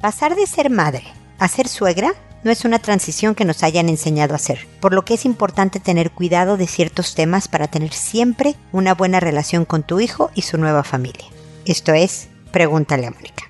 Pasar de ser madre a ser suegra no es una transición que nos hayan enseñado a hacer, por lo que es importante tener cuidado de ciertos temas para tener siempre una buena relación con tu hijo y su nueva familia. Esto es, pregúntale a Mónica.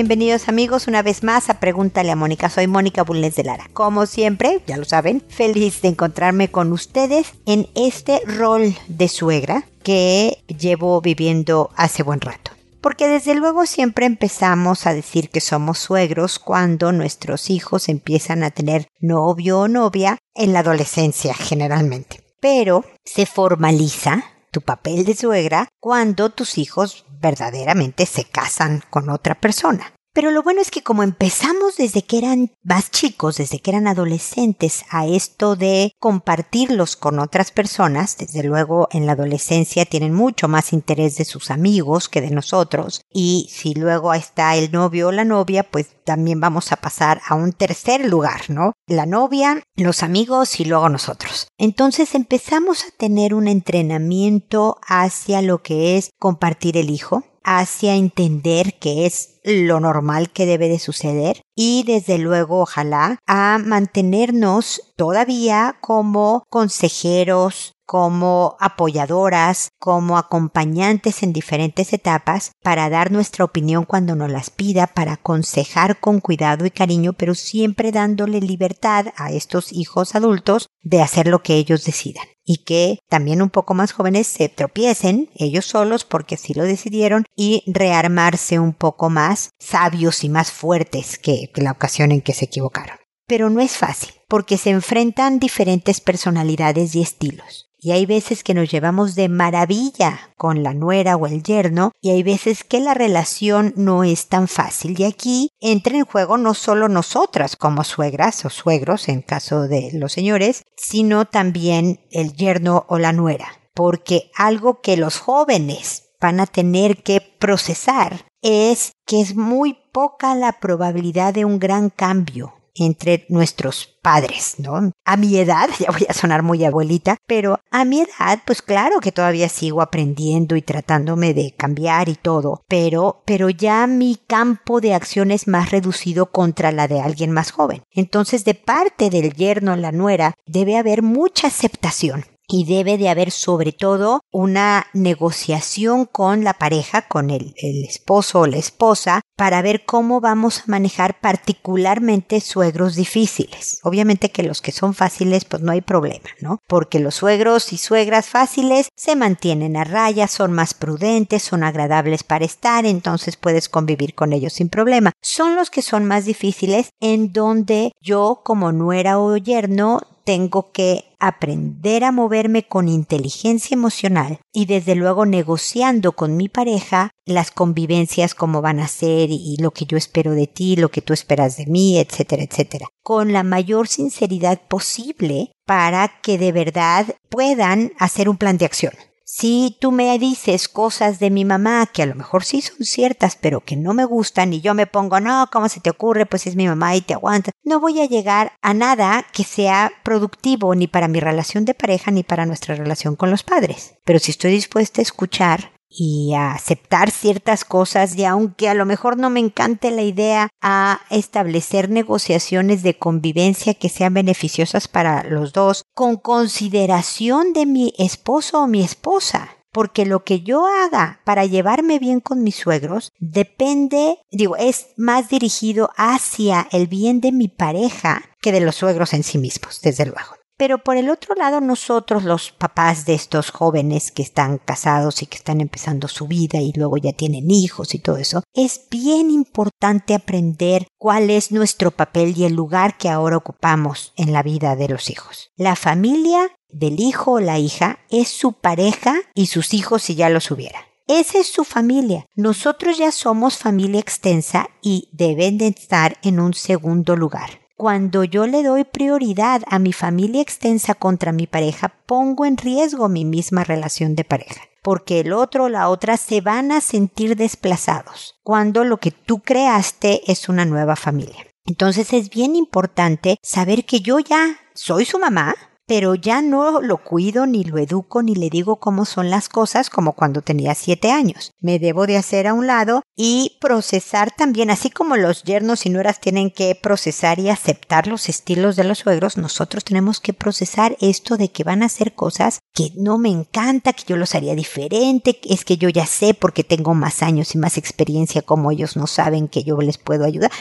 Bienvenidos amigos una vez más a Pregúntale a Mónica. Soy Mónica Bulnes de Lara. Como siempre, ya lo saben, feliz de encontrarme con ustedes en este rol de suegra que llevo viviendo hace buen rato. Porque desde luego siempre empezamos a decir que somos suegros cuando nuestros hijos empiezan a tener novio o novia en la adolescencia generalmente. Pero se formaliza tu papel de suegra cuando tus hijos verdaderamente se casan con otra persona. Pero lo bueno es que como empezamos desde que eran más chicos, desde que eran adolescentes, a esto de compartirlos con otras personas, desde luego en la adolescencia tienen mucho más interés de sus amigos que de nosotros, y si luego está el novio o la novia, pues también vamos a pasar a un tercer lugar, ¿no? La novia, los amigos y luego nosotros. Entonces empezamos a tener un entrenamiento hacia lo que es compartir el hijo, hacia entender que es lo normal que debe de suceder y desde luego ojalá a mantenernos todavía como consejeros, como apoyadoras, como acompañantes en diferentes etapas para dar nuestra opinión cuando nos las pida, para aconsejar con cuidado y cariño, pero siempre dándole libertad a estos hijos adultos de hacer lo que ellos decidan. Y que también un poco más jóvenes se tropiecen ellos solos porque sí lo decidieron y rearmarse un poco más sabios y más fuertes que la ocasión en que se equivocaron. Pero no es fácil porque se enfrentan diferentes personalidades y estilos. Y hay veces que nos llevamos de maravilla con la nuera o el yerno y hay veces que la relación no es tan fácil. Y aquí entra en juego no solo nosotras como suegras o suegros en caso de los señores, sino también el yerno o la nuera. Porque algo que los jóvenes van a tener que procesar es que es muy poca la probabilidad de un gran cambio entre nuestros padres, ¿no? A mi edad, ya voy a sonar muy abuelita, pero a mi edad, pues claro que todavía sigo aprendiendo y tratándome de cambiar y todo, pero, pero ya mi campo de acción es más reducido contra la de alguien más joven. Entonces, de parte del yerno, la nuera, debe haber mucha aceptación y debe de haber sobre todo una negociación con la pareja, con el, esposo o la esposa, para ver cómo vamos a manejar particularmente suegros difíciles. Obviamente que los que son fáciles pues no hay problema, ¿no? Porque los suegros y suegras fáciles se mantienen a raya, son más prudentes, son agradables para estar, entonces puedes convivir con ellos sin problema. Son los que son más difíciles en donde yo como nuera o yerno tengo que aprender a moverme con inteligencia emocional y desde luego negociando con mi pareja las convivencias como van a ser y lo que yo espero de ti, lo que tú esperas de mí, etcétera, etcétera, con la mayor sinceridad posible para que de verdad puedan hacer un plan de acción. Si tú me dices cosas de mi mamá que a lo mejor sí son ciertas, pero que no me gustan y yo me pongo, no, ¿cómo se te ocurre? Pues es mi mamá y te aguanta. No voy a llegar a nada que sea productivo ni para mi relación de pareja ni para nuestra relación con los padres. Pero si estoy dispuesta a escuchar y a aceptar ciertas cosas y aunque a lo mejor no me encante la idea a establecer negociaciones de convivencia que sean beneficiosas para los dos con consideración de mi esposo o mi esposa. Porque lo que yo haga para llevarme bien con mis suegros depende, digo, es más dirigido hacia el bien de mi pareja que de los suegros en sí mismos, desde luego. Pero por el otro lado, nosotros, los papás de estos jóvenes que están casados y que están empezando su vida y luego ya tienen hijos y todo eso, es bien importante aprender cuál es nuestro papel y el lugar que ahora ocupamos en la vida de los hijos. La familia del hijo o la hija es su pareja y sus hijos si ya los hubiera. Esa es su familia. Nosotros ya somos familia extensa y deben de estar en un segundo lugar. Cuando yo le doy prioridad a mi familia extensa contra mi pareja, pongo en riesgo mi misma relación de pareja porque el otro o la otra se van a sentir desplazados cuando lo que tú creaste es una nueva familia. Entonces es bien importante saber que yo ya soy su mamá, pero ya no lo cuido, ni lo educo, ni le digo cómo son las cosas como cuando tenía siete años. Me debo de hacer a un lado y procesar también, así como los yernos y nueras tienen que procesar y aceptar los estilos de los suegros, nosotros tenemos que procesar esto de que van a hacer cosas que no me encanta, que yo los haría diferente, es que yo ya sé porque tengo más años y más experiencia como ellos no saben que yo les puedo ayudar.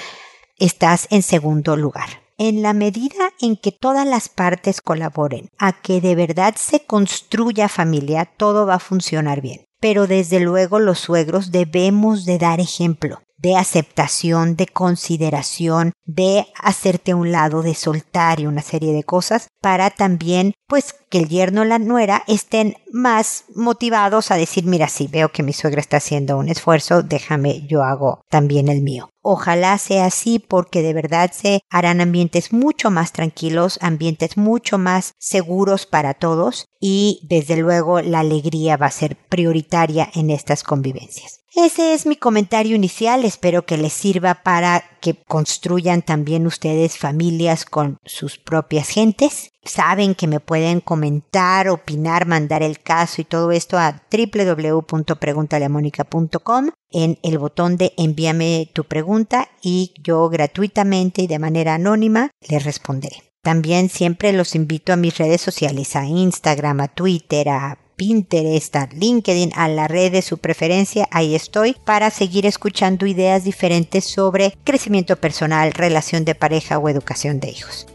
Estás en segundo lugar en la medida en que todas las partes colaboren a que de verdad se construya familia, todo va a funcionar bien. Pero desde luego los suegros debemos de dar ejemplo de aceptación, de consideración, de hacerte un lado, de soltar y una serie de cosas para también pues que el yerno o la nuera estén más motivados a decir, mira, sí, veo que mi suegra está haciendo un esfuerzo, déjame, yo hago también el mío. Ojalá sea así porque de verdad se harán ambientes mucho más tranquilos, ambientes mucho más seguros para todos y desde luego la alegría va a ser prioritaria en estas convivencias. Ese es mi comentario inicial, espero que les sirva para que construyan también ustedes familias con sus propias gentes. Saben que me pueden comentar, opinar, mandar el caso y todo esto a www.preguntaleamónica.com en el botón de envíame tu pregunta y yo gratuitamente y de manera anónima les responderé. También siempre los invito a mis redes sociales, a Instagram, a Twitter, a Pinterest, a LinkedIn, a la red de su preferencia, ahí estoy para seguir escuchando ideas diferentes sobre crecimiento personal, relación de pareja o educación de hijos.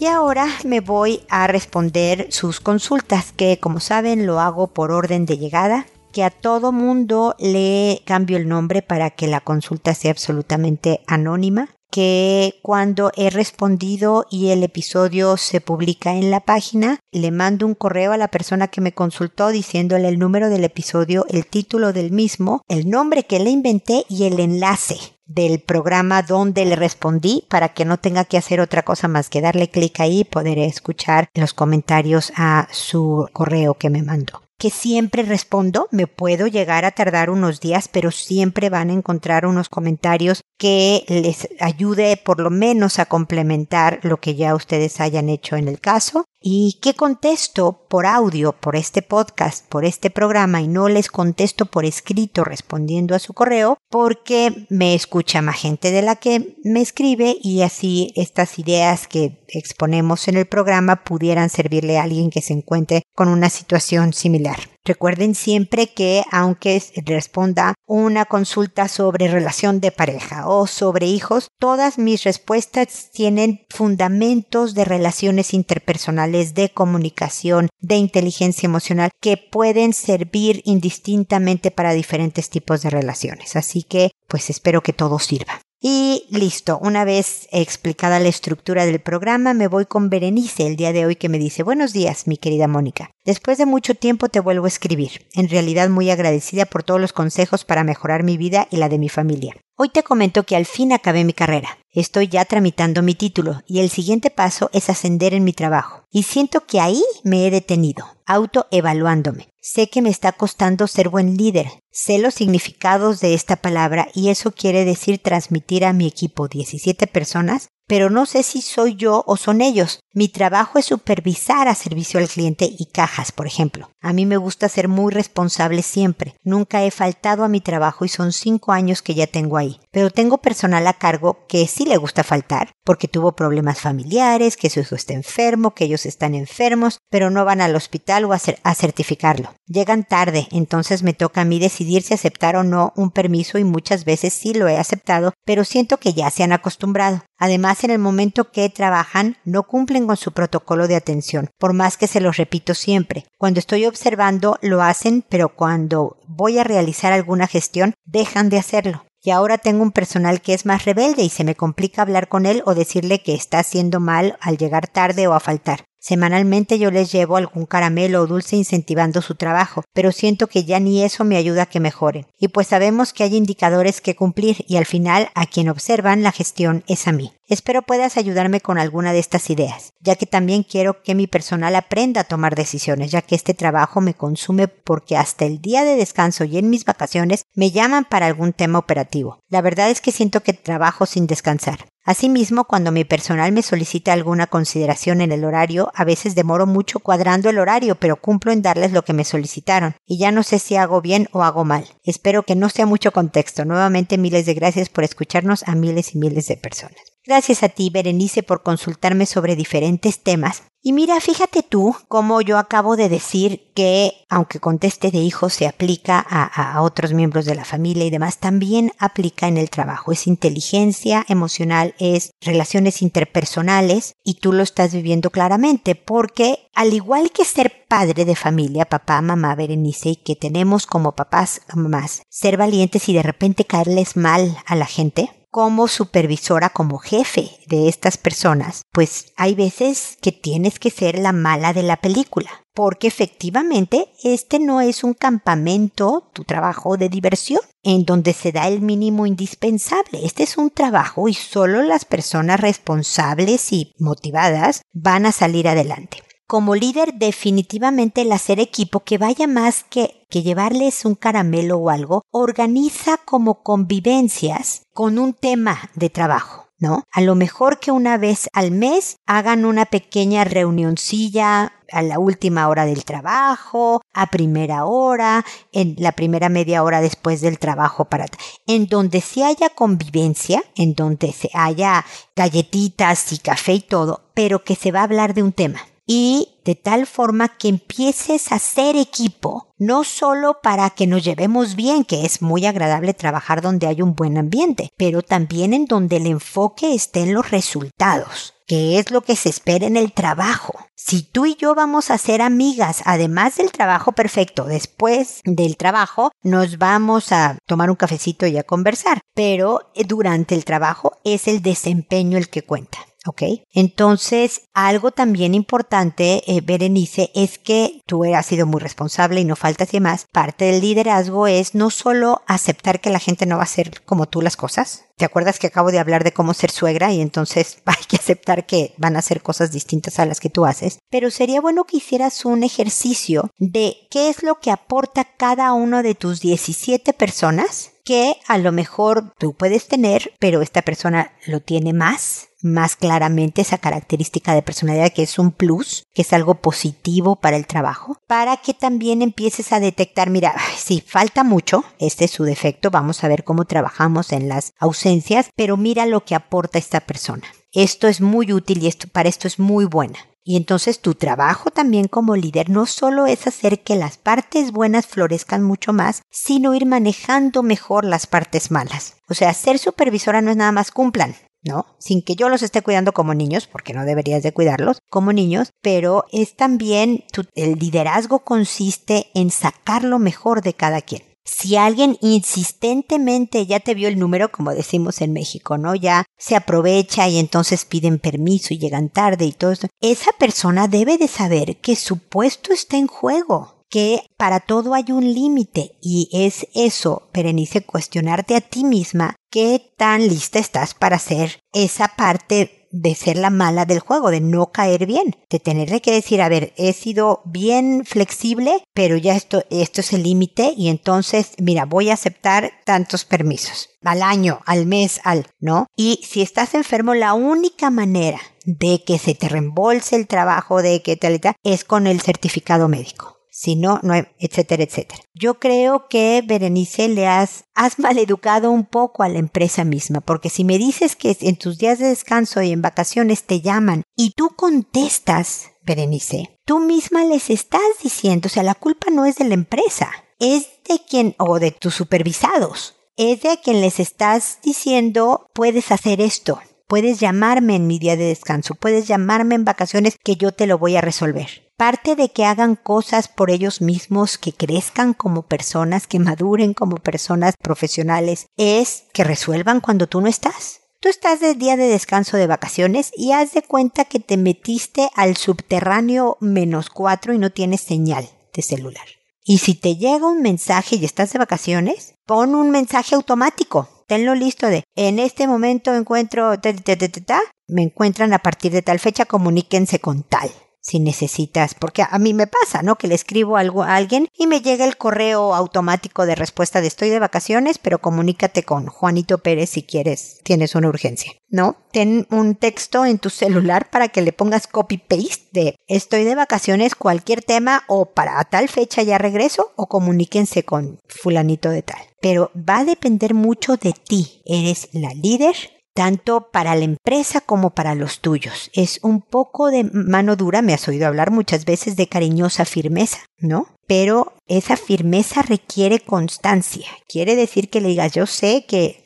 Y ahora me voy a responder sus consultas, que como saben lo hago por orden de llegada, que a todo mundo le cambio el nombre para que la consulta sea absolutamente anónima que cuando he respondido y el episodio se publica en la página, le mando un correo a la persona que me consultó diciéndole el número del episodio, el título del mismo, el nombre que le inventé y el enlace del programa donde le respondí para que no tenga que hacer otra cosa más que darle clic ahí y poder escuchar los comentarios a su correo que me mandó. Que siempre respondo, me puedo llegar a tardar unos días, pero siempre van a encontrar unos comentarios que les ayude por lo menos a complementar lo que ya ustedes hayan hecho en el caso y que contesto por audio, por este podcast, por este programa y no les contesto por escrito respondiendo a su correo porque me escucha más gente de la que me escribe y así estas ideas que exponemos en el programa pudieran servirle a alguien que se encuentre con una situación similar. Recuerden siempre que aunque responda una consulta sobre relación de pareja o sobre hijos, todas mis respuestas tienen fundamentos de relaciones interpersonales, de comunicación, de inteligencia emocional que pueden servir indistintamente para diferentes tipos de relaciones. Así que, pues espero que todo sirva. Y listo, una vez explicada la estructura del programa, me voy con Berenice el día de hoy que me dice, buenos días, mi querida Mónica. Después de mucho tiempo te vuelvo a escribir, en realidad muy agradecida por todos los consejos para mejorar mi vida y la de mi familia. Hoy te comento que al fin acabé mi carrera. Estoy ya tramitando mi título y el siguiente paso es ascender en mi trabajo. Y siento que ahí me he detenido, autoevaluándome. Sé que me está costando ser buen líder. Sé los significados de esta palabra y eso quiere decir transmitir a mi equipo 17 personas pero no sé si soy yo o son ellos. Mi trabajo es supervisar a servicio al cliente y cajas, por ejemplo. A mí me gusta ser muy responsable siempre. Nunca he faltado a mi trabajo y son cinco años que ya tengo ahí. Pero tengo personal a cargo que sí le gusta faltar, porque tuvo problemas familiares, que su hijo está enfermo, que ellos están enfermos, pero no van al hospital o a, a certificarlo. Llegan tarde, entonces me toca a mí decidir si aceptar o no un permiso y muchas veces sí lo he aceptado, pero siento que ya se han acostumbrado. Además, en el momento que trabajan, no cumplen con su protocolo de atención, por más que se los repito siempre. Cuando estoy observando, lo hacen, pero cuando voy a realizar alguna gestión, dejan de hacerlo. Y ahora tengo un personal que es más rebelde y se me complica hablar con él o decirle que está haciendo mal al llegar tarde o a faltar. Semanalmente yo les llevo algún caramelo o dulce incentivando su trabajo, pero siento que ya ni eso me ayuda a que mejoren. Y pues sabemos que hay indicadores que cumplir y al final a quien observan la gestión es a mí. Espero puedas ayudarme con alguna de estas ideas, ya que también quiero que mi personal aprenda a tomar decisiones, ya que este trabajo me consume porque hasta el día de descanso y en mis vacaciones me llaman para algún tema operativo. La verdad es que siento que trabajo sin descansar. Asimismo, cuando mi personal me solicita alguna consideración en el horario, a veces demoro mucho cuadrando el horario, pero cumplo en darles lo que me solicitaron, y ya no sé si hago bien o hago mal. Espero que no sea mucho contexto. Nuevamente miles de gracias por escucharnos a miles y miles de personas. Gracias a ti, Berenice, por consultarme sobre diferentes temas. Y mira, fíjate tú cómo yo acabo de decir que, aunque conteste de hijos, se aplica a, a, otros miembros de la familia y demás, también aplica en el trabajo. Es inteligencia emocional, es relaciones interpersonales y tú lo estás viviendo claramente porque al igual que ser padre de familia, papá, mamá, Berenice, y que tenemos como papás, mamás, ser valientes y de repente caerles mal a la gente, como supervisora, como jefe de estas personas, pues hay veces que tienes que ser la mala de la película, porque efectivamente este no es un campamento, tu trabajo de diversión, en donde se da el mínimo indispensable. Este es un trabajo y solo las personas responsables y motivadas van a salir adelante como líder definitivamente el hacer equipo que vaya más que, que llevarles un caramelo o algo, organiza como convivencias con un tema de trabajo. ¿No? A lo mejor que una vez al mes hagan una pequeña reunioncilla a la última hora del trabajo, a primera hora, en la primera media hora después del trabajo para en donde se haya convivencia, en donde se haya galletitas y café y todo, pero que se va a hablar de un tema y de tal forma que empieces a hacer equipo, no solo para que nos llevemos bien, que es muy agradable trabajar donde hay un buen ambiente, pero también en donde el enfoque esté en los resultados que es lo que se espera en el trabajo. Si tú y yo vamos a ser amigas, además del trabajo perfecto, después del trabajo nos vamos a tomar un cafecito y a conversar, pero durante el trabajo es el desempeño el que cuenta. ¿Ok? Entonces, algo también importante, eh, Berenice, es que tú has sido muy responsable y no faltas y más. Parte del liderazgo es no solo aceptar que la gente no va a hacer como tú las cosas. ¿Te acuerdas que acabo de hablar de cómo ser suegra y entonces hay que aceptar que van a hacer cosas distintas a las que tú haces? Pero sería bueno que hicieras un ejercicio de qué es lo que aporta cada uno de tus 17 personas que a lo mejor tú puedes tener, pero esta persona lo tiene más más claramente esa característica de personalidad que es un plus, que es algo positivo para el trabajo, para que también empieces a detectar, mira, sí, falta mucho, este es su defecto, vamos a ver cómo trabajamos en las ausencias, pero mira lo que aporta esta persona. Esto es muy útil y esto, para esto es muy buena. Y entonces tu trabajo también como líder no solo es hacer que las partes buenas florezcan mucho más, sino ir manejando mejor las partes malas. O sea, ser supervisora no es nada más cumplan, ¿no? Sin que yo los esté cuidando como niños, porque no deberías de cuidarlos como niños, pero es también el liderazgo consiste en sacar lo mejor de cada quien. Si alguien insistentemente ya te vio el número, como decimos en México, ¿no? Ya se aprovecha y entonces piden permiso y llegan tarde y todo esto, esa persona debe de saber que su puesto está en juego que para todo hay un límite y es eso, Berenice, cuestionarte a ti misma qué tan lista estás para hacer esa parte de ser la mala del juego, de no caer bien, de tenerle que decir, a ver, he sido bien flexible, pero ya esto, esto es el límite y entonces, mira, voy a aceptar tantos permisos al año, al mes, al, ¿no? Y si estás enfermo, la única manera de que se te reembolse el trabajo, de que tal, tal, es con el certificado médico si no, no, etcétera, etcétera. Yo creo que, Berenice, le has, has maleducado un poco a la empresa misma, porque si me dices que en tus días de descanso y en vacaciones te llaman y tú contestas, Berenice, tú misma les estás diciendo, o sea, la culpa no es de la empresa, es de quien, o de tus supervisados, es de quien les estás diciendo, puedes hacer esto, puedes llamarme en mi día de descanso, puedes llamarme en vacaciones que yo te lo voy a resolver parte de que hagan cosas por ellos mismos, que crezcan como personas, que maduren como personas profesionales, es que resuelvan cuando tú no estás. Tú estás de día de descanso de vacaciones y haz de cuenta que te metiste al subterráneo menos cuatro y no tienes señal de celular. Y si te llega un mensaje y estás de vacaciones, pon un mensaje automático tenlo listo de, en este momento encuentro, me encuentran a partir de tal fecha, comuníquense con tal si necesitas, porque a mí me pasa, ¿no? Que le escribo algo a alguien y me llega el correo automático de respuesta de estoy de vacaciones, pero comunícate con Juanito Pérez si quieres, tienes una urgencia, ¿no? Ten un texto en tu celular para que le pongas copy paste de estoy de vacaciones, cualquier tema o para tal fecha ya regreso o comuníquense con fulanito de tal. Pero va a depender mucho de ti. Eres la líder, tanto para la empresa como para los tuyos. Es un poco de mano dura, me has oído hablar muchas veces de cariñosa firmeza, ¿no? Pero esa firmeza requiere constancia. Quiere decir que le digas, yo sé que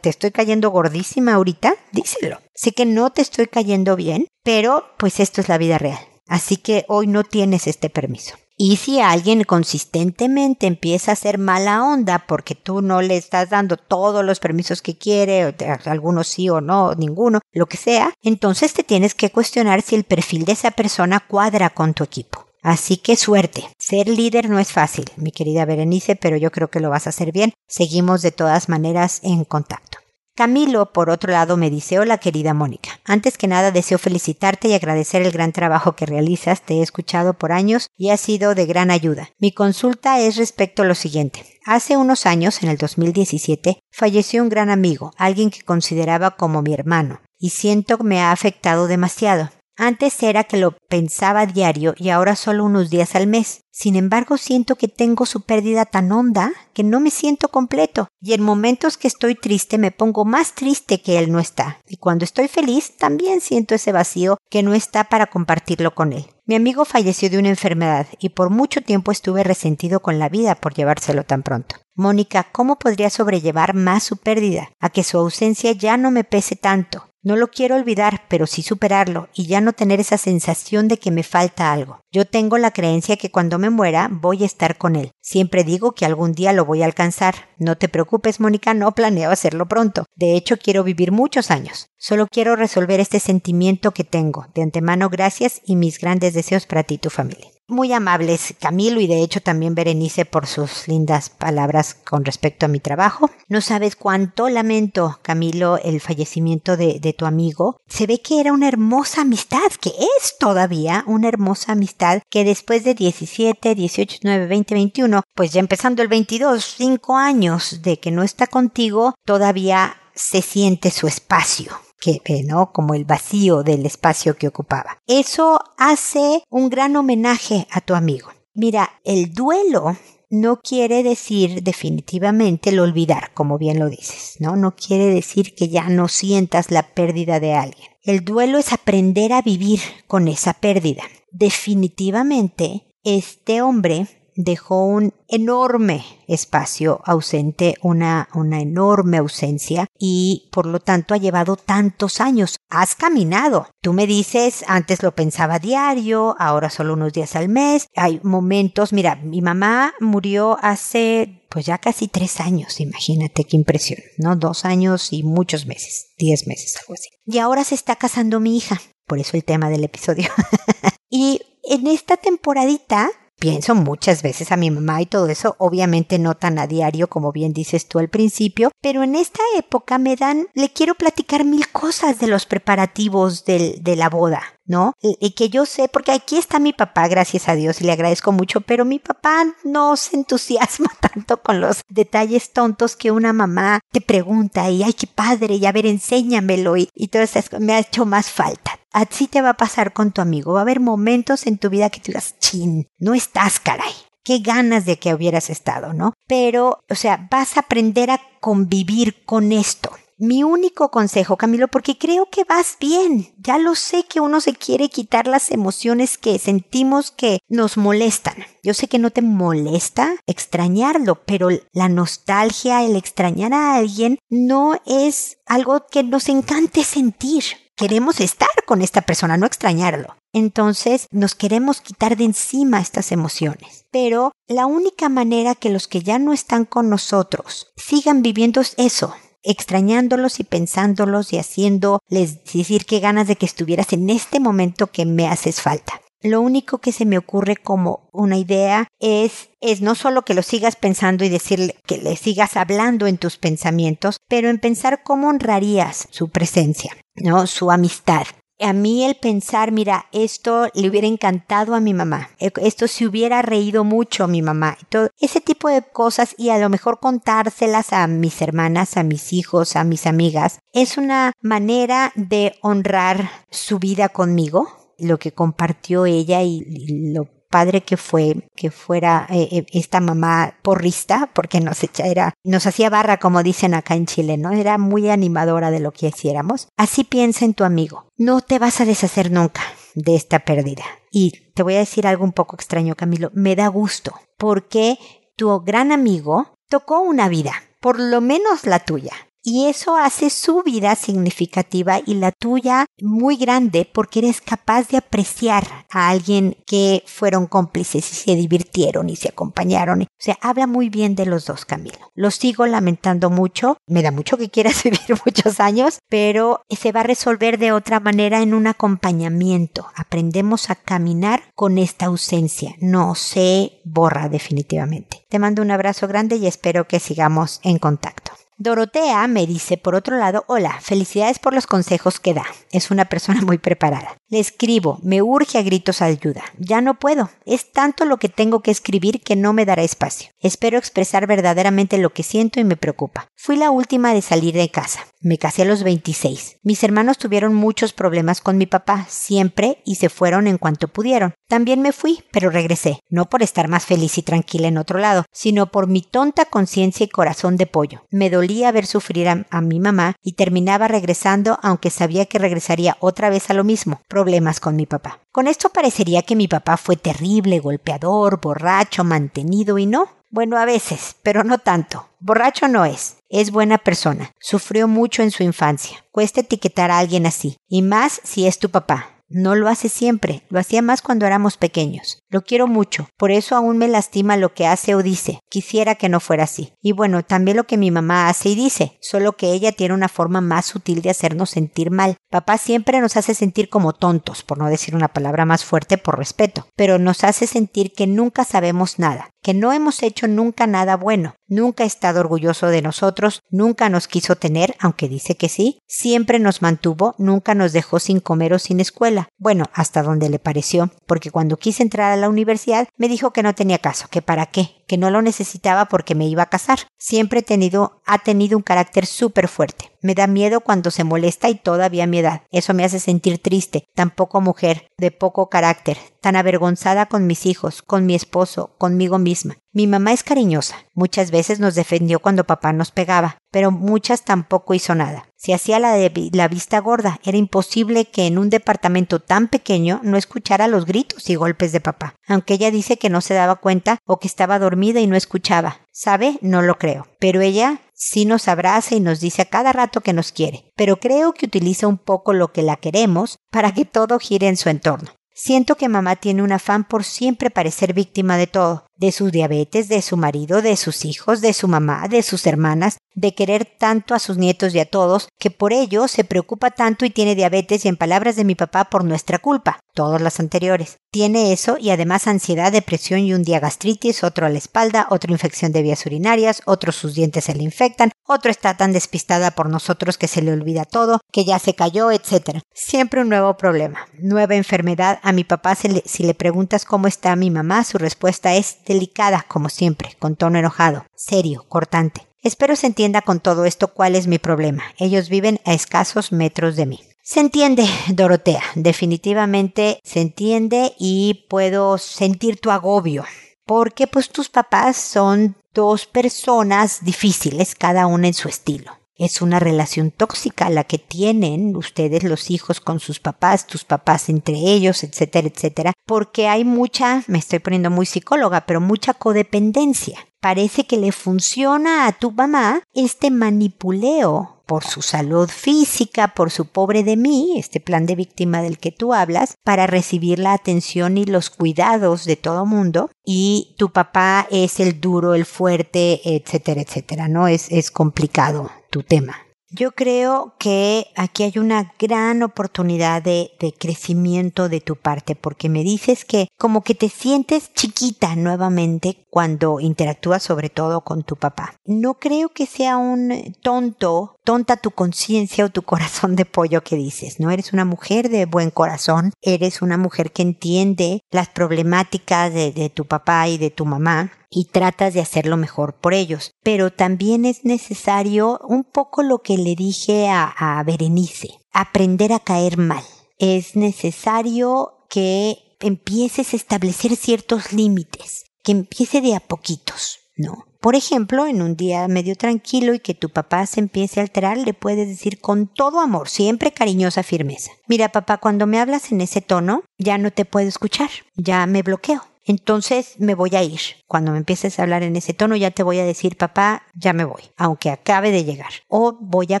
te estoy cayendo gordísima ahorita, díselo. Sé que no te estoy cayendo bien, pero pues esto es la vida real. Así que hoy no tienes este permiso. Y si alguien consistentemente empieza a hacer mala onda porque tú no le estás dando todos los permisos que quiere, algunos sí o no, ninguno, lo que sea, entonces te tienes que cuestionar si el perfil de esa persona cuadra con tu equipo. Así que suerte. Ser líder no es fácil, mi querida Berenice, pero yo creo que lo vas a hacer bien. Seguimos de todas maneras en contacto. Camilo, por otro lado, me dice, hola querida Mónica, antes que nada deseo felicitarte y agradecer el gran trabajo que realizas, te he escuchado por años y ha sido de gran ayuda. Mi consulta es respecto a lo siguiente. Hace unos años, en el 2017, falleció un gran amigo, alguien que consideraba como mi hermano, y siento que me ha afectado demasiado. Antes era que lo pensaba diario y ahora solo unos días al mes. Sin embargo, siento que tengo su pérdida tan honda que no me siento completo. Y en momentos que estoy triste me pongo más triste que él no está. Y cuando estoy feliz también siento ese vacío que no está para compartirlo con él. Mi amigo falleció de una enfermedad y por mucho tiempo estuve resentido con la vida por llevárselo tan pronto. Mónica, ¿cómo podría sobrellevar más su pérdida? A que su ausencia ya no me pese tanto. No lo quiero olvidar, pero sí superarlo y ya no tener esa sensación de que me falta algo. Yo tengo la creencia que cuando me muera voy a estar con él. Siempre digo que algún día lo voy a alcanzar. No te preocupes, Mónica, no planeo hacerlo pronto. De hecho, quiero vivir muchos años. Solo quiero resolver este sentimiento que tengo. De antemano, gracias y mis grandes deseos para ti y tu familia muy amables Camilo y de hecho también Berenice por sus lindas palabras con respecto a mi trabajo. No sabes cuánto lamento, Camilo, el fallecimiento de, de, tu amigo. Se ve que era una hermosa amistad, que es todavía una hermosa amistad que después de 17, 18, 19, 20, 21, pues ya empezando el 22, 5 años de que no está contigo, todavía se siente su espacio que, ¿no? Como el vacío del espacio que ocupaba. Eso hace un gran homenaje a tu amigo. Mira, el duelo no quiere decir definitivamente el olvidar, como bien lo dices, ¿no? No quiere decir que ya no sientas la pérdida de alguien. El duelo es aprender a vivir con esa pérdida. Definitivamente, este hombre dejó un enorme espacio ausente, una, una enorme ausencia y por lo tanto ha llevado tantos años. Has caminado. Tú me dices, antes lo pensaba diario, ahora solo unos días al mes. Hay momentos, mira, mi mamá murió hace pues ya casi tres años, imagínate qué impresión, ¿no? Dos años y muchos meses, diez meses, algo así. Y ahora se está casando mi hija, por eso el tema del episodio. y en esta temporadita pienso muchas veces a mi mamá y todo eso, obviamente no tan a diario como bien dices tú al principio, pero en esta época me dan, le quiero platicar mil cosas de los preparativos del, de la boda. ¿no? Y que yo sé, porque aquí está mi papá, gracias a Dios, y le agradezco mucho, pero mi papá no se entusiasma tanto con los detalles tontos que una mamá te pregunta y, ay, qué padre, y a ver, enséñamelo, y, y todo eso me ha hecho más falta. Así te va a pasar con tu amigo. Va a haber momentos en tu vida que tú digas, chin, no estás, caray. Qué ganas de que hubieras estado, ¿no? Pero, o sea, vas a aprender a convivir con esto. Mi único consejo, Camilo, porque creo que vas bien. Ya lo sé que uno se quiere quitar las emociones que sentimos que nos molestan. Yo sé que no te molesta extrañarlo, pero la nostalgia, el extrañar a alguien, no es algo que nos encante sentir queremos estar con esta persona, no extrañarlo. Entonces nos queremos quitar de encima estas emociones. Pero la única manera que los que ya no están con nosotros sigan viviendo es eso, extrañándolos y pensándolos y haciéndoles decir qué ganas de que estuvieras en este momento que me haces falta. lo único que se me ocurre como una idea es, es no solo que lo sigas pensando y decirle que le sigas hablando en tus pensamientos, pero en pensar cómo honrarías su presencia, ¿no? Su amistad a mí el pensar, mira, esto le hubiera encantado a mi mamá, e, esto se hubiera reído mucho a mi mamá, todo ese tipo de cosas y a lo mejor contárselas a mis hermanas, a mis hijos, a mis amigas, es una manera de honrar su vida conmigo, lo que compartió ella y, lo padre que fue que fuera eh, eh, esta mamá porrista, porque nos echa, nos hacía barra, como dicen acá en Chile, ¿no? Era muy animadora de lo que hiciéramos. Así piensa en tu amigo. No te vas a deshacer nunca de esta pérdida. Y te voy a decir algo un poco extraño, Camilo. Me da gusto, porque tu gran amigo tocó una vida, por lo menos la tuya. Y eso hace su vida significativa y la tuya muy grande porque eres capaz de apreciar a alguien que fueron cómplices y se divirtieron y se acompañaron. O sea, habla muy bien de los dos, Camilo. Lo sigo lamentando mucho. Me da mucho que quieras vivir muchos años, pero se va a resolver de otra manera en un acompañamiento. Aprendemos a caminar con esta ausencia. No se borra definitivamente. Te mando un abrazo grande y espero que sigamos en contacto. Dorotea me dice, por otro lado, hola, felicidades por los consejos que da. Es una persona muy preparada. Le escribo, me urge a gritos ayuda. Ya no puedo. Es tanto lo que tengo que escribir que no me dará espacio. Espero expresar verdaderamente lo que siento y me preocupa. Fui la última de salir de casa. Me casé a los 26. Mis hermanos tuvieron muchos problemas con mi papá, siempre, y se fueron en cuanto pudieron. También me fui, pero regresé, no por estar más feliz y tranquila en otro lado, sino por mi tonta conciencia y corazón de pollo. Me dolía ver sufrir a, mi mamá y terminaba regresando aunque sabía que regresaría otra vez a lo mismo, problemas con mi papá. Con esto parecería que mi papá fue terrible, golpeador, borracho, mantenido y no. Bueno, a veces, pero no tanto. Borracho no es. Es buena persona. Sufrió mucho en su infancia. Cuesta etiquetar a alguien así. Y más si es tu papá. No lo hace siempre, lo hacía más cuando éramos pequeños. Lo quiero mucho, por eso aún me lastima lo que hace o dice. Quisiera que no fuera así. Y bueno, también lo que mi mamá hace y dice, solo que ella tiene una forma más sutil de hacernos sentir mal. Papá siempre nos hace sentir como tontos, por no decir una palabra más fuerte por respeto, pero nos hace sentir que nunca sabemos nada, que no hemos hecho nunca nada bueno, nunca ha estado orgulloso de nosotros, nunca nos quiso tener, aunque dice que sí, siempre nos mantuvo, nunca nos dejó sin comer o sin escuela, bueno, hasta donde le pareció, porque cuando quise entrar a la universidad me dijo que no tenía caso, que para qué, que no lo necesitaba porque me iba a casar. Siempre he tenido, ha tenido un carácter súper fuerte. Me da miedo cuando se molesta y todavía mi edad. Eso me hace sentir triste, tan poco mujer, de poco carácter, tan avergonzada con mis hijos, con mi esposo, conmigo misma. Mi mamá es cariñosa. Muchas veces nos defendió cuando papá nos pegaba, pero muchas tampoco hizo nada. Se hacía la, de la vista gorda. Era imposible que en un departamento tan pequeño no escuchara los gritos y golpes de papá, aunque ella dice que no se daba cuenta o que estaba dormida y no escuchaba. ¿Sabe? No lo creo. Pero ella sí nos abraza y nos dice a cada rato que nos quiere, pero creo que utiliza un poco lo que la queremos para que todo gire en su entorno. Siento que mamá tiene un afán por siempre parecer víctima de todo, de su diabetes, de su marido, de sus hijos, de su mamá, de sus hermanas, de querer tanto a sus nietos y a todos, que por ello se preocupa tanto y tiene diabetes y en palabras de mi papá por nuestra culpa, todas las anteriores. Tiene eso y además ansiedad, depresión y un día gastritis, otro a la espalda, otra infección de vías urinarias, otros sus dientes se le infectan, otro está tan despistada por nosotros que se le olvida todo, que ya se cayó, etc. Siempre un nuevo problema, nueva enfermedad. A mi papá si le preguntas cómo está mi mamá, su respuesta es delicada, como siempre, con tono enojado, serio, cortante. Espero se entienda con todo esto cuál es mi problema. Ellos viven a escasos metros de mí. Se entiende, Dorotea, definitivamente se entiende y puedo sentir tu agobio, porque pues tus papás son dos personas difíciles, cada una en su estilo. Es una relación tóxica la que tienen ustedes los hijos con sus papás, tus papás entre ellos, etcétera, etcétera, porque hay mucha, me estoy poniendo muy psicóloga, pero mucha codependencia. Parece que le funciona a tu mamá este manipuleo por su salud física, por su pobre de mí, este plan de víctima del que tú hablas, para recibir la atención y los cuidados de todo mundo, y tu papá es el duro, el fuerte, etcétera, etcétera, ¿no? Es, es complicado tu tema. Yo creo que aquí hay una gran oportunidad de, crecimiento de tu parte, porque me dices que como que te sientes chiquita nuevamente cuando interactúas sobre todo con tu papá. No creo que sea un tonto, tonta tu conciencia o tu corazón de pollo que dices, ¿no? Eres una mujer de buen corazón, eres una mujer que entiende las problemáticas de tu papá y de tu mamá y tratas de hacerlo mejor por ellos. Pero también es necesario un poco lo que le dije a, a Berenice, aprender a caer mal. Es necesario que empieces a establecer ciertos límites, que empiece de a poquitos, ¿no? Por ejemplo, en un día medio tranquilo y que tu papá se empiece a alterar, le puedes decir con todo amor, siempre cariñosa firmeza. Mira, papá, cuando me hablas en ese tono, ya no te puedo escuchar, ya me bloqueo. Entonces me voy a ir. Cuando me empieces a hablar en ese tono ya te voy a decir, papá, ya me voy, aunque acabe de llegar. O voy a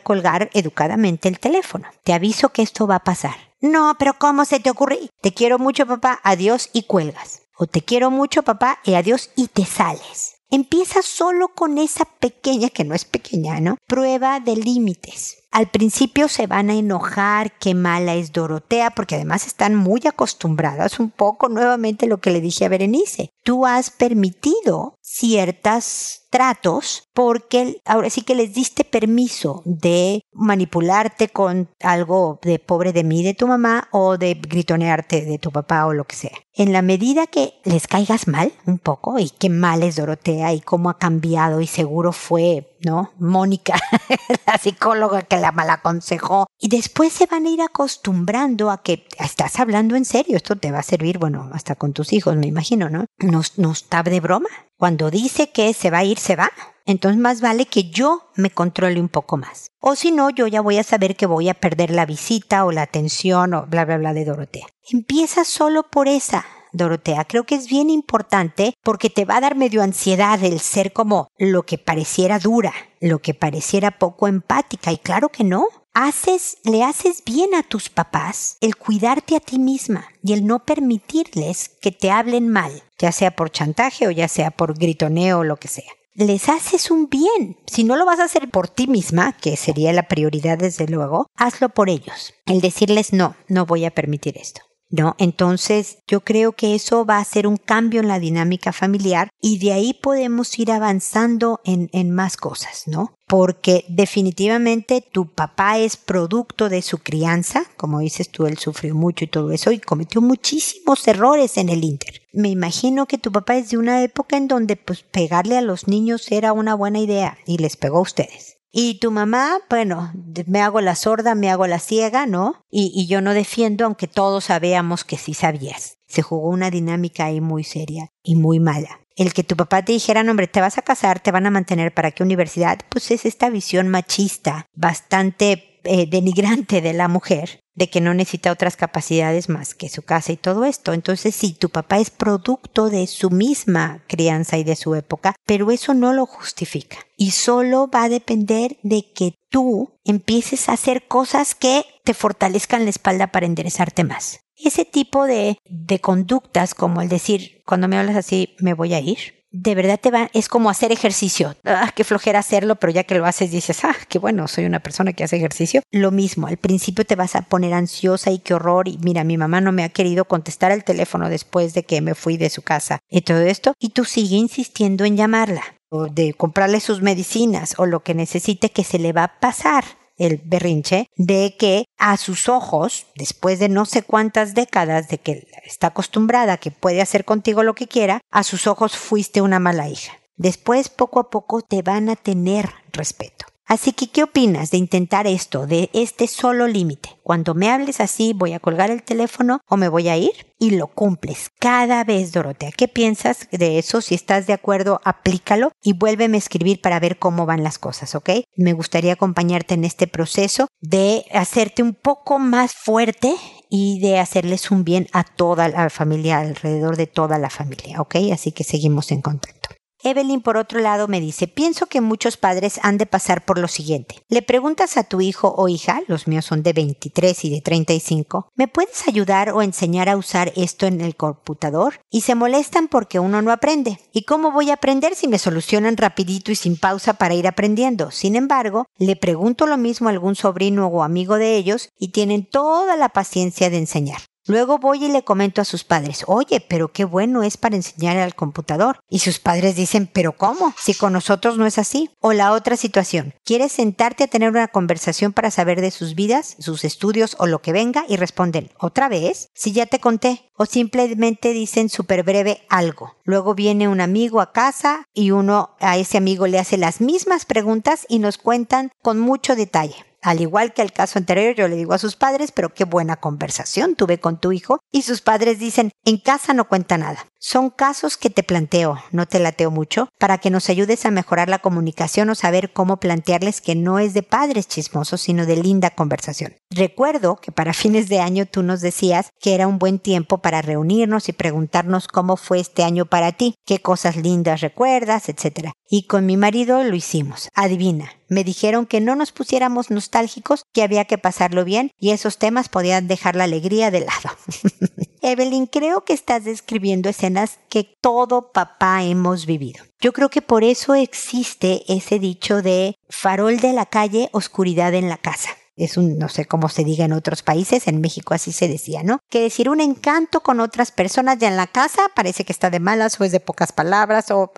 colgar educadamente el teléfono. Te aviso que esto va a pasar. No, pero ¿cómo se te ocurre? Te quiero mucho, papá, adiós y cuelgas. O te quiero mucho, papá, y adiós y te sales. Empieza solo con esa pequeña, que no es pequeña, ¿no? Prueba de límites. Al principio se van a enojar, qué mala es Dorotea, porque además están muy acostumbradas un poco nuevamente lo que le dije a Berenice. Tú has permitido ciertos tratos porque ahora sí que les diste permiso de manipularte con algo de pobre de mí de tu mamá o de gritonearte de tu papá o lo que sea. En la medida que les caigas mal un poco y qué mal es Dorotea y cómo ha cambiado y seguro fue, ¿no? Mónica, la psicóloga que la malaconsejó. Y después se van a ir acostumbrando a que estás hablando en serio, esto te va a servir, bueno, hasta con tus hijos, me imagino, ¿no? No, no está de broma. Cuando dice que se va a ir, se va. Entonces más vale que yo me controle un poco más. O si no, yo ya voy a saber que voy a perder la visita o la atención o bla, bla, bla de Dorotea. Empieza solo por esa. Dorotea, creo que es bien importante porque te va a dar medio ansiedad el ser como lo que pareciera dura, lo que pareciera poco empática, y claro que no. Haces, le haces bien a tus papás el cuidarte a ti misma y el no permitirles que te hablen mal, ya sea por chantaje o ya sea por gritoneo o lo que sea les haces un bien. Si no lo vas a hacer por ti misma, que sería la prioridad desde luego, hazlo por ellos. El decirles no, no voy a permitir esto. ¿No? Entonces yo creo que eso va a ser un cambio en la dinámica familiar y de ahí podemos ir avanzando en, en más cosas, ¿no? Porque definitivamente tu papá es producto de su crianza, como dices tú, él sufrió mucho y todo eso y cometió muchísimos errores en el Inter. Me imagino que tu papá es de una época en donde pues pegarle a los niños era una buena idea y les pegó a ustedes. Y tu mamá, bueno, me hago la sorda, me hago la ciega, ¿no? Y, y yo no defiendo, aunque todos sabíamos que sí sabías. Se jugó una dinámica ahí muy seria y muy mala. El que tu papá te dijera, hombre, te vas a casar, te van a mantener para qué universidad, pues es esta visión machista, bastante eh, denigrante de la mujer, de que no necesita otras capacidades más que su casa y todo esto. Entonces sí, tu papá es producto de su misma crianza y de su época, pero eso no lo justifica. Y solo va a depender de que tú empieces a hacer cosas que te fortalezcan la espalda para enderezarte más. Ese tipo de, de conductas, como el decir, cuando me hablas así, me voy a ir, de verdad te va, es como hacer ejercicio. Ah, qué flojera hacerlo, pero ya que lo haces dices, ah, qué bueno, soy una persona que hace ejercicio. Lo mismo, al principio te vas a poner ansiosa y qué horror. Y mira, mi mamá no me ha querido contestar el teléfono después de que me fui de su casa y todo esto. Y tú sigue insistiendo en llamarla o de comprarle sus medicinas o lo que necesite que se le va a pasar el berrinche de que a sus ojos, después de no sé cuántas décadas de que está acostumbrada que puede hacer contigo lo que quiera, a sus ojos fuiste una mala hija. Después, poco a poco, te van a tener respeto. Así que, ¿qué opinas de intentar esto, de este solo límite? Cuando me hables así, voy a colgar el teléfono o me voy a ir y lo cumples cada vez, Dorotea. ¿Qué piensas de eso? Si estás de acuerdo, aplícalo y vuélveme a escribir para ver cómo van las cosas, ¿ok? Me gustaría acompañarte en este proceso de hacerte un poco más fuerte y de hacerles un bien a toda la familia, alrededor de toda la familia, ¿ok? Así que seguimos en contacto. Evelyn, por otro lado, me dice, pienso que muchos padres han de pasar por lo siguiente. Le preguntas a tu hijo o hija, los míos son de 23 y de 35, ¿me puedes ayudar o enseñar a usar esto en el computador? Y se molestan porque uno no aprende. ¿Y cómo voy a aprender si me solucionan rapidito y sin pausa para ir aprendiendo? Sin embargo, le pregunto lo mismo a algún sobrino o amigo de ellos y tienen toda la paciencia de enseñar. Luego voy y le comento a sus padres, oye, pero qué bueno es para enseñar al computador. Y sus padres dicen, pero ¿cómo? Si con nosotros no es así. O la otra situación, quieres sentarte a tener una conversación para saber de sus vidas, sus estudios o lo que venga y responden, ¿otra vez? Si ya te conté. O simplemente dicen súper breve algo. Luego viene un amigo a casa y uno a ese amigo le hace las mismas preguntas y nos cuentan con mucho detalle. Al igual que el caso anterior, yo le digo a sus padres, pero qué buena conversación tuve con tu hijo. Y sus padres dicen, en casa no cuenta nada. Son casos que te planteo, no te lateo mucho, para que nos ayudes a mejorar la comunicación o saber cómo plantearles que no es de padres chismosos, sino de linda conversación. Recuerdo que para fines de año tú nos decías que era un buen tiempo para reunirnos y preguntarnos cómo fue este año para ti, qué cosas lindas recuerdas, etc. Y con mi marido lo hicimos. Adivina, me dijeron que no nos pusiéramos nostálgicos, que había que pasarlo bien y esos temas podían dejar la alegría de lado. Evelyn, creo que estás describiendo escenas que todo papá hemos vivido. Yo creo que por eso existe ese dicho de farol de la calle, oscuridad en la casa es un, no sé cómo se diga en otros países, en México así se decía, ¿no? Que decir un encanto con otras personas ya en la casa parece que está de malas o es de pocas palabras o,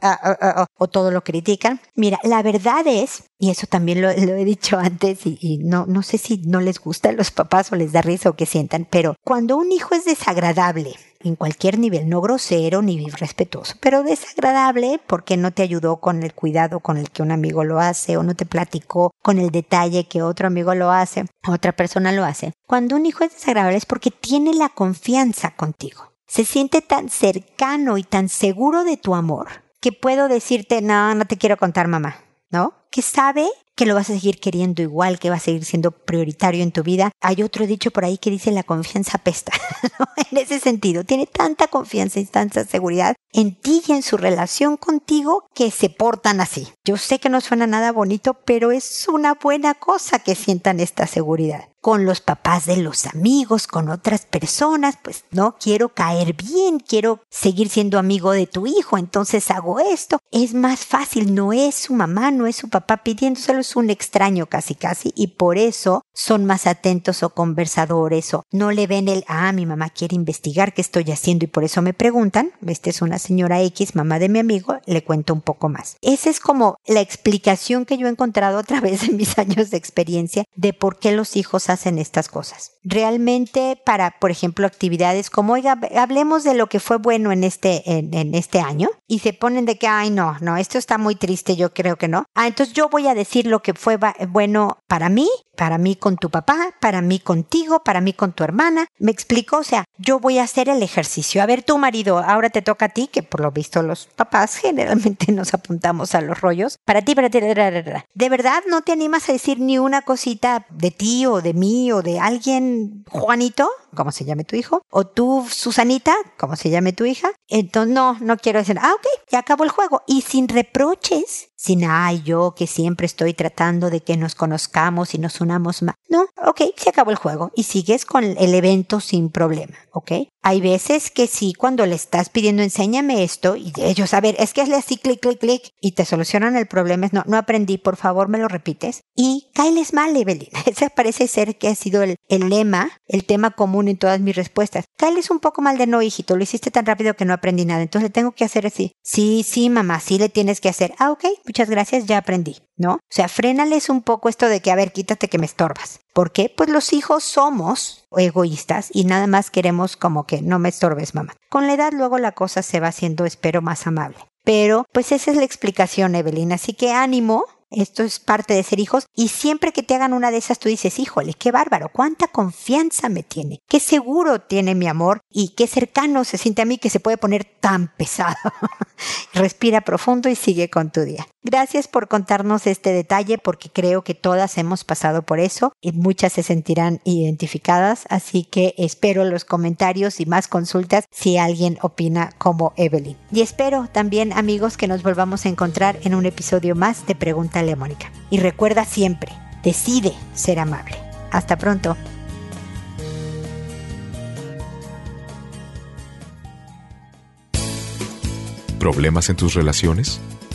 o todo lo critican. Mira, la verdad es, y eso también lo, he dicho antes y, y, no, no sé si no les gusta a los papás o les da risa o que sientan, pero cuando un hijo es desagradable, en cualquier nivel, no grosero ni respetuoso, pero desagradable porque no te ayudó con el cuidado con el que un amigo lo hace o no te platicó con el detalle que otro amigo lo hace, otra persona lo hace. Cuando un hijo es desagradable es porque tiene la confianza contigo. Se siente tan cercano y tan seguro de tu amor que puedo decirte, no, no te quiero contar mamá, ¿no? Que sabe que lo vas a seguir queriendo igual, que va a seguir siendo prioritario en tu vida. Hay otro dicho por ahí que dice la confianza pesta. en ese sentido, tiene tanta confianza y tanta seguridad en ti y en su relación contigo que se portan así. Yo sé que no suena nada bonito, pero es una buena cosa que sientan esta seguridad con los papás de los amigos, con otras personas, pues no quiero caer bien, quiero seguir siendo amigo de tu hijo, entonces hago esto. Es más fácil, no es su mamá, no es su papá pidiéndoselo, es un extraño casi casi y por eso son más atentos o conversadores o no le ven el, ah, mi mamá quiere investigar qué estoy haciendo y por eso me preguntan, esta es una señora X, mamá de mi amigo, le cuento un poco más. Esa es como la explicación que yo he encontrado a través de mis años de experiencia de por qué los hijos hacen estas cosas. Realmente para, por ejemplo, actividades como, oiga, hablemos de lo que fue bueno en este, en, este año y se ponen de que, ay, no, no, esto está muy triste, yo creo que no. Ah, entonces yo voy a decir lo que fue bueno para mí, para mí con tu papá, para mí contigo, para mí con tu hermana. Me explico, o sea, yo voy a hacer el ejercicio. A ver, tu marido, ahora te toca a ti, que por lo visto los papás generalmente nos apuntamos a los rollos. Para ti, para ti, de verdad no te animas a decir ni una cosita de ti o de mí o de alguien, Juanito, como se llame tu hijo, o tú, Susanita, como se llame tu hija. Entonces, no, no quiero decir, ah, ok, ya acabó el juego. Y sin reproches, sin, ay, yo que siempre estoy tratando de que nos conozcamos y nos más. No, ok, se acabó el juego y sigues con el evento sin problema, ok. Hay veces que sí, cuando le estás pidiendo enséñame esto y ellos, a ver, es que hazle así, clic, clic, clic y te solucionan el problema. No, no aprendí, por favor, me lo repites. Y cáeles mal, Evelyn. Ese parece ser que ha sido el, el lema, el tema común en todas mis respuestas. Cáeles un poco mal de no, hijito, lo hiciste tan rápido que no aprendí nada, entonces le tengo que hacer así. Sí, sí, mamá, sí le tienes que hacer. Ah, ok, muchas gracias, ya aprendí, ¿no? O sea, frénales un poco esto de que, a ver, quítate me estorbas. ¿Por qué? Pues los hijos somos egoístas y nada más queremos como que no me estorbes, mamá. Con la edad luego la cosa se va haciendo, espero, más amable. Pero, pues esa es la explicación, Evelyn. Así que ánimo, esto es parte de ser hijos. Y siempre que te hagan una de esas, tú dices, híjole, qué bárbaro, cuánta confianza me tiene, qué seguro tiene mi amor y qué cercano se siente a mí que se puede poner tan pesado. Respira profundo y sigue con tu día. Gracias por contarnos este detalle porque creo que todas hemos pasado por eso y muchas se sentirán identificadas, así que espero los comentarios y más consultas si alguien opina como Evelyn. Y espero también amigos que nos volvamos a encontrar en un episodio más de Pregúntale a Mónica. Y recuerda siempre, decide ser amable. Hasta pronto. ¿Problemas en tus relaciones?